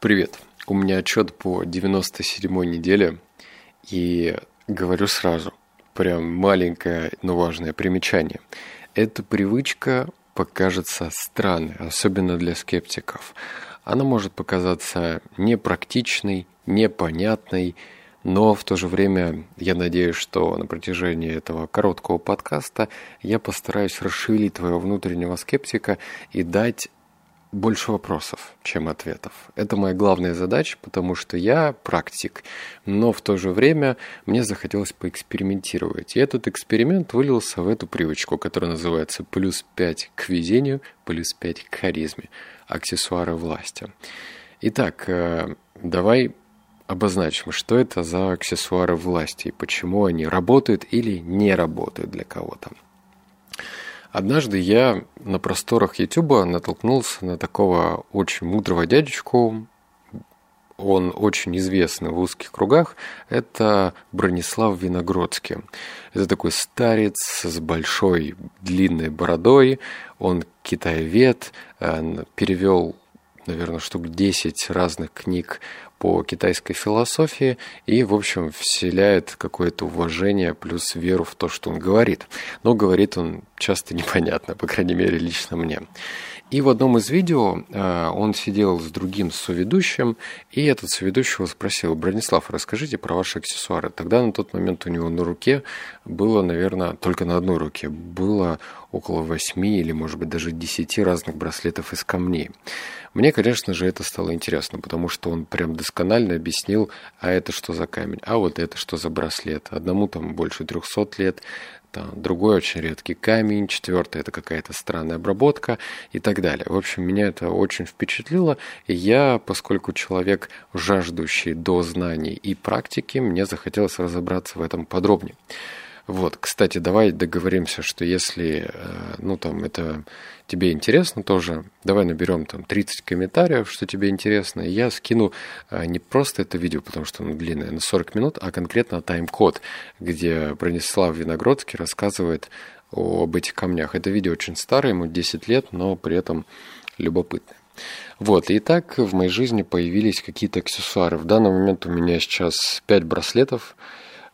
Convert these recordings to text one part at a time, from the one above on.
Привет. У меня отчет по 97-й неделе, и говорю сразу, прям маленькое, но важное примечание. Эта привычка покажется странной, особенно для скептиков. Она может показаться непрактичной, непонятной, но в то же время я надеюсь, что на протяжении этого короткого подкаста я постараюсь расшевелить твоего внутреннего скептика и дать больше вопросов, чем ответов. Это моя главная задача, потому что я практик, но в то же время мне захотелось поэкспериментировать. И этот эксперимент вылился в эту привычку, которая называется «плюс 5 к везению, плюс 5 к харизме. Аксессуары власти». Итак, э, давай обозначим, что это за аксессуары власти и почему они работают или не работают для кого-то. Однажды я на просторах Ютуба натолкнулся на такого очень мудрого дядечку. Он очень известный в узких кругах. Это Бронислав Виногродский. Это такой старец с большой длинной бородой. Он китаевед, э, перевел наверное, штук 10 разных книг по китайской философии и, в общем, вселяет какое-то уважение плюс веру в то, что он говорит. Но говорит он часто непонятно, по крайней мере, лично мне. И в одном из видео э, он сидел с другим соведущим, и этот соведущий спросил, Бронислав, расскажите про ваши аксессуары. Тогда на тот момент у него на руке было, наверное, только на одной руке, было около восьми или, может быть, даже десяти разных браслетов из камней. Мне, конечно же, это стало интересно, потому что он прям досконально объяснил, а это что за камень, а вот это что за браслет. Одному там больше 300 лет, там, другой очень редкий камень, четвертый это какая-то странная обработка и так далее. В общем, меня это очень впечатлило, и я, поскольку человек жаждущий до знаний и практики, мне захотелось разобраться в этом подробнее. Вот, кстати, давай договоримся, что если, э, ну, там, это тебе интересно тоже, давай наберем там 30 комментариев, что тебе интересно, и я скину э, не просто это видео, потому что оно длинное, на 40 минут, а конкретно тайм-код, где Бронислав Виногродский рассказывает об этих камнях. Это видео очень старое, ему 10 лет, но при этом любопытное. Вот, и так в моей жизни появились какие-то аксессуары. В данный момент у меня сейчас 5 браслетов,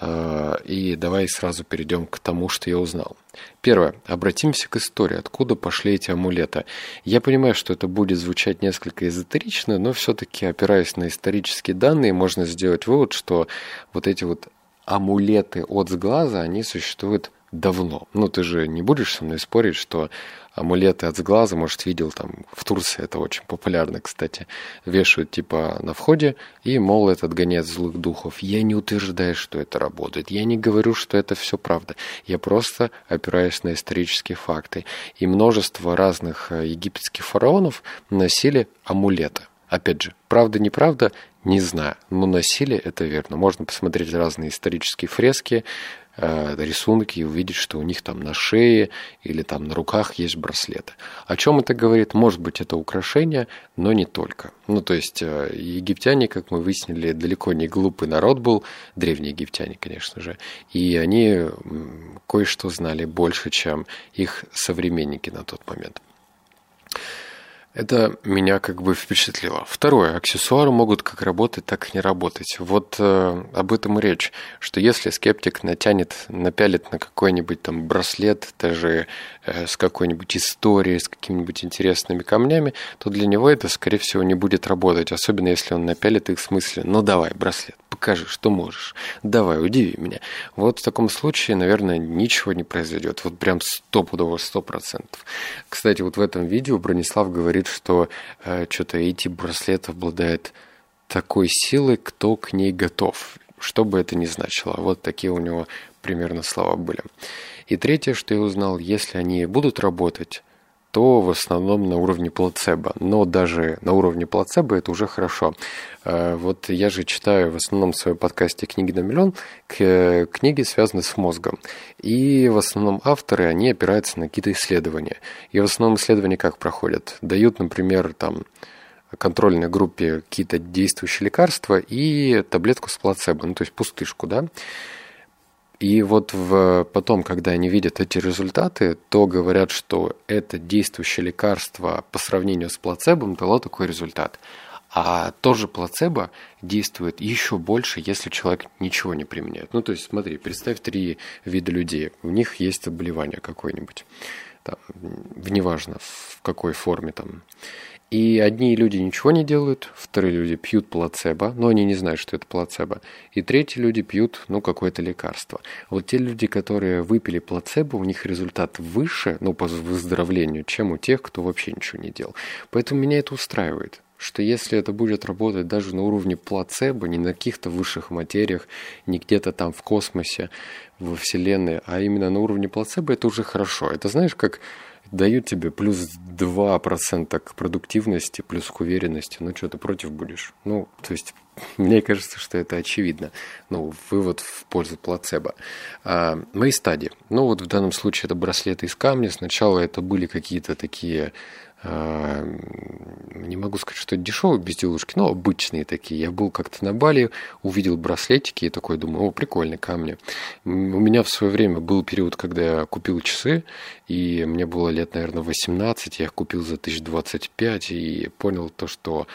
и давай сразу перейдем к тому, что я узнал. Первое. Обратимся к истории. Откуда пошли эти амулеты? Я понимаю, что это будет звучать несколько эзотерично, но все-таки, опираясь на исторические данные, можно сделать вывод, что вот эти вот амулеты от сглаза, они существуют давно. Ну, ты же не будешь со мной спорить, что амулеты от сглаза, может, видел там в Турции, это очень популярно, кстати, вешают типа на входе, и, мол, это отгоняет злых духов. Я не утверждаю, что это работает. Я не говорю, что это все правда. Я просто опираюсь на исторические факты. И множество разных э, египетских фараонов носили амулеты. Опять же, правда, неправда, не знаю, но носили это верно. Можно посмотреть разные исторические фрески, Э, рисунки и увидеть, что у них там на шее или там на руках есть браслеты. О чем это говорит? Может быть, это украшение, но не только. Ну, то есть, э, египтяне, как мы выяснили, далеко не глупый народ был, древние египтяне, конечно же, и они кое-что знали больше, чем их современники на тот момент. Это меня как бы впечатлило. Второе. Аксессуары могут как работать, так и не работать. Вот э, об этом и речь, что если скептик натянет, напялит на какой-нибудь там браслет, даже э, с какой-нибудь историей, с какими-нибудь интересными камнями, то для него это, скорее всего, не будет работать. Особенно если он напялит их в смысле, ну давай, браслет, покажи, что можешь. Давай, удиви меня. Вот в таком случае, наверное, ничего не произойдет. Вот прям стопудово, сто процентов. Кстати, вот в этом видео Бронислав говорит, что э, что-то эти браслеты обладают такой силой, кто к ней готов. Что бы это ни значило. Вот такие у него примерно слова были. И третье, что я узнал, если они будут работать, то в основном на уровне плацебо. Но даже на уровне плацебо это уже хорошо. Э, вот я же читаю в основном в своем подкасте «Книги на миллион», книги связаны с мозгом. И в основном авторы, они опираются на какие-то исследования. И в основном исследования как проходят? Дают, например, там контрольной группе какие-то действующие лекарства и таблетку с плацебо, ну то есть пустышку, да. И вот в, потом, когда они видят эти результаты, то говорят, что это действующее лекарство по сравнению с плацебом дало такой результат. А тоже плацебо действует еще больше, если человек ничего не применяет. Ну, то есть, смотри, представь три вида людей. У них есть заболевание какое-нибудь. Там, неважно, в какой форме там. И одни люди ничего не делают, вторые люди пьют плацебо, но они не знают, что это плацебо. И третьи люди пьют, ну, какое-то лекарство. Вот те люди, которые выпили плацебо, у них результат выше, ну, по выздоровлению, чем у тех, кто вообще ничего не делал. Поэтому меня это устраивает что если это будет работать даже на уровне плацебо, не на каких-то высших материях, не где-то там в космосе, во Вселенной, а именно на уровне плацебо, это уже хорошо. Это знаешь, как дают тебе плюс 2% к продуктивности, плюс к уверенности, ну что, ты против будешь? Ну, то есть, мне кажется, что это очевидно. Ну, вывод в пользу плацебо. А, мои стадии. Ну, вот в данном случае это браслеты из камня. Сначала это были какие-то такие а, не могу сказать, что это дешевые безделушки, но обычные такие. Я был как-то на Бали, увидел браслетики и такой думаю, о, прикольные камни. У меня в свое время был период, когда я купил часы, и мне было лет, наверное, 18, я их купил за 1025 и понял то, что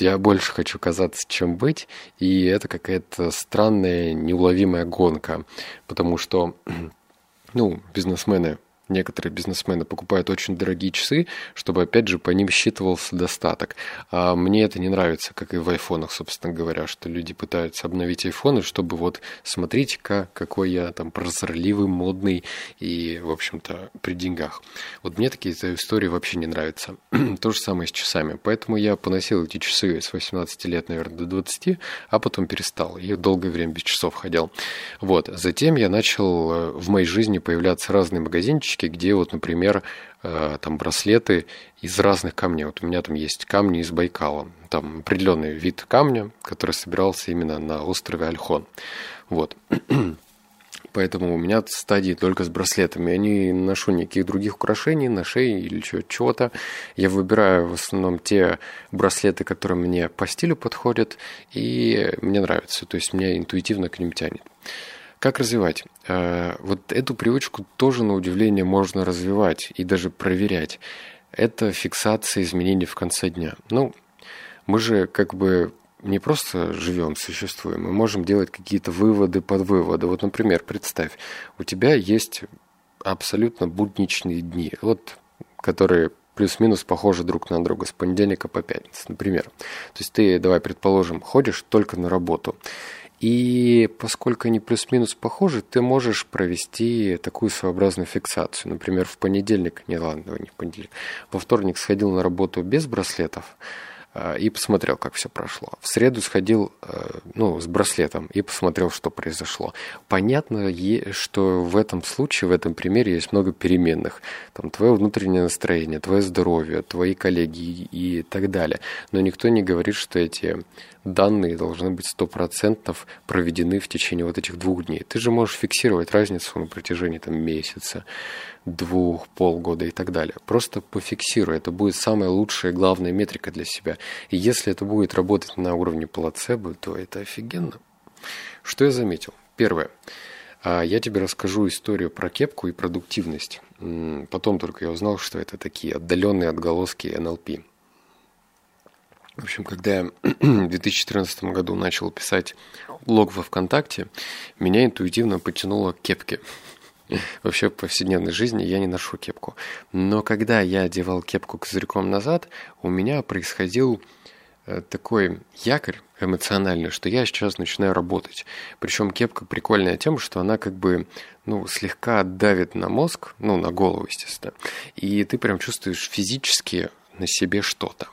я больше хочу казаться, чем быть, и это какая-то странная, неуловимая гонка, потому что, ну, бизнесмены Некоторые бизнесмены покупают очень дорогие часы, чтобы, опять же, по ним считывался достаток. А мне это не нравится, как и в айфонах, собственно говоря, что люди пытаются обновить айфоны, чтобы вот смотрите-ка, какой я там прозорливый, модный и, в общем-то, при деньгах. Вот мне такие истории вообще не нравятся. То же самое с часами. Поэтому я поносил эти часы с 18 лет, наверное, до 20, а потом перестал. Я долгое время без часов ходил. Вот. Затем я начал э, в моей жизни появляться разные магазинчики, карточки, где вот, например, э, там браслеты из разных камней. Вот у меня там есть камни из Байкала. Там определенный вид камня, который собирался именно на острове Альхон. Вот. Поэтому у меня стадии только с браслетами. Я не ношу никаких других украшений на шее или чего-то. Я выбираю в основном те браслеты, которые мне по стилю подходят и мне нравятся. То есть меня интуитивно к ним тянет. Как развивать? Э, вот эту привычку тоже, на удивление, можно развивать и даже проверять. Это фиксация изменений в конце дня. Ну, мы же как бы не просто живем, существуем, мы можем делать какие-то выводы под выводы. Вот, например, представь, у тебя есть абсолютно будничные дни, вот, которые плюс-минус похожи друг на друга с понедельника по пятницу, например. То есть ты, давай предположим, ходишь только на работу. И поскольку они плюс-минус похожи, ты можешь провести такую своеобразную фиксацию. Например, в понедельник, не ладно, не в понедельник, во вторник сходил на работу без браслетов, и посмотрел, как все прошло. В среду сходил э, ну, с браслетом и посмотрел, что произошло. Понятно, что в этом случае, в этом примере есть много переменных. Там твое внутреннее настроение, твое здоровье, твои коллеги и так далее. Но никто не говорит, что эти данные должны быть 100% проведены в течение вот этих двух дней. Ты же можешь фиксировать разницу на протяжении там, месяца, двух, полгода и так далее. Просто пофиксируй. Это будет самая лучшая главная метрика для себя. И если это будет работать на уровне плацебо, то это офигенно. Что я заметил? Первое. А, я тебе расскажу историю про кепку и продуктивность. Потом только я узнал, что это такие отдаленные отголоски НЛП. В общем, когда я в 2014 году начал писать блог во ВКонтакте, меня интуитивно потянуло к кепке. Вообще в повседневной жизни я не ношу кепку. Но когда я одевал кепку козырьком назад, у меня происходил э, такой якорь эмоциональный, что я сейчас начинаю работать. Причем кепка прикольная тем, что она как бы ну, слегка давит на мозг, ну, на голову, естественно. И ты прям чувствуешь физически на себе что-то.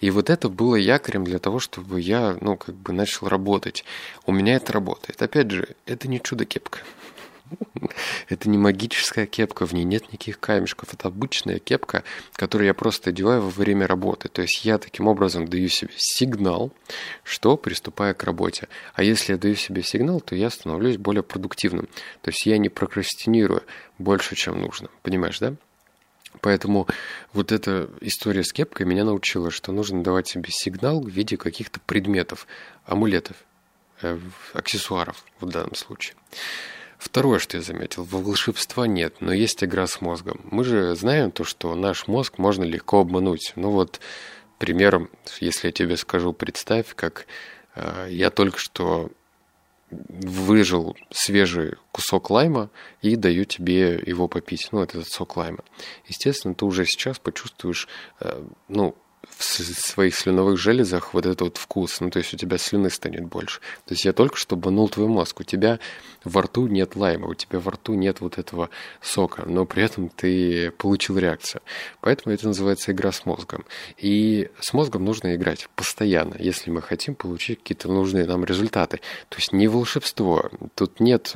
И вот это было якорем для того, чтобы я, ну, как бы начал работать. У меня это работает. Опять же, это не чудо-кепка. Это не магическая кепка, в ней нет никаких камешков. Это обычная кепка, которую я просто одеваю во время работы. То есть я таким образом даю себе сигнал, что приступаю к работе. А если я даю себе сигнал, то я становлюсь более продуктивным. То есть я не прокрастинирую больше, чем нужно. Понимаешь, да? Поэтому вот эта история с кепкой меня научила, что нужно давать себе сигнал в виде каких-то предметов, амулетов, э, аксессуаров в данном случае. Второе, что я заметил, волшебства нет, но есть игра с мозгом. Мы же знаем то, что наш мозг можно легко обмануть. Ну вот примером, если я тебе скажу, представь, как э, я только что выжил свежий кусок лайма и даю тебе его попить, ну, этот сок лайма. Естественно, ты уже сейчас почувствуешь, э, ну, в своих слюновых железах вот этот вот вкус, ну, то есть у тебя слюны станет больше. То есть я только что банул твой мозг, у тебя во рту нет лайма, у тебя во рту нет вот этого сока, но при этом ты получил реакцию. Поэтому это называется игра с мозгом. И с мозгом нужно играть постоянно, если мы хотим получить какие-то нужные нам результаты. То есть не волшебство, тут нет,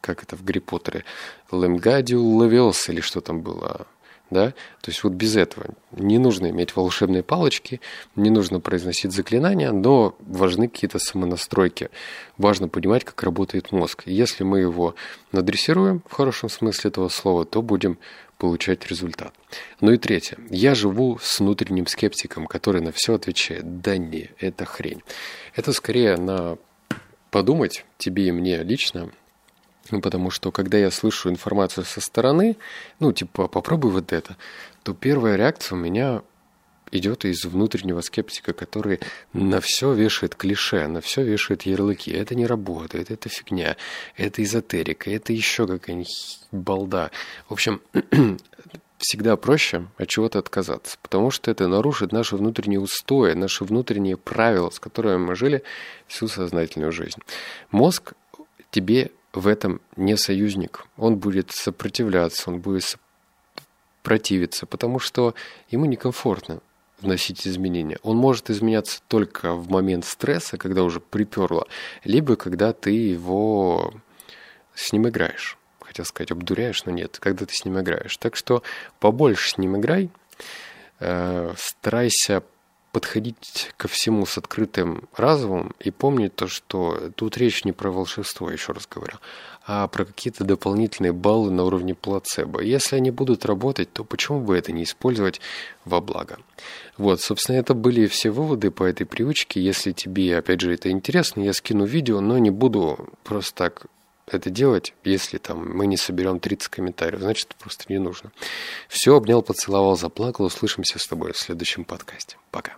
как это в Гарри Поттере, Лемгадиул Левиос или что там было, да? То есть вот без этого не нужно иметь волшебные палочки, не нужно произносить заклинания, но важны какие-то самонастройки. Важно понимать, как работает мозг. если мы его надрессируем в хорошем смысле этого слова, то будем получать результат. Ну и третье. Я живу с внутренним скептиком, который на все отвечает «да не, это хрень». Это скорее на подумать тебе и мне лично, ну, потому что, когда я слышу информацию со стороны, ну, типа, попробуй вот это, то первая реакция у меня идет из внутреннего скептика, который на все вешает клише, на все вешает ярлыки. Это не работает, это фигня, это эзотерика, это еще какая-нибудь балда. В общем, всегда проще от чего-то отказаться, потому что это нарушит наши внутренние устои, наши внутренние правила, с которыми мы жили всю сознательную жизнь. Мозг тебе в этом не союзник. Он будет сопротивляться, он будет противиться, потому что ему некомфортно вносить изменения. Он может изменяться только в момент стресса, когда уже приперло, либо когда ты его с ним играешь. Хотел сказать, обдуряешь, но нет, когда ты с ним играешь. Так что побольше с ним играй, э, старайся подходить ко всему с открытым разумом и помнить то, что тут речь не про волшебство, еще раз говорю, а про какие-то дополнительные баллы на уровне плацебо. Если они будут работать, то почему бы это не использовать во благо? Вот, собственно, это были все выводы по этой привычке. Если тебе, опять же, это интересно, я скину видео, но не буду просто так это делать, если там мы не соберем 30 комментариев, значит, просто не нужно. Все, обнял, поцеловал, заплакал. Услышимся с тобой в следующем подкасте. Пока.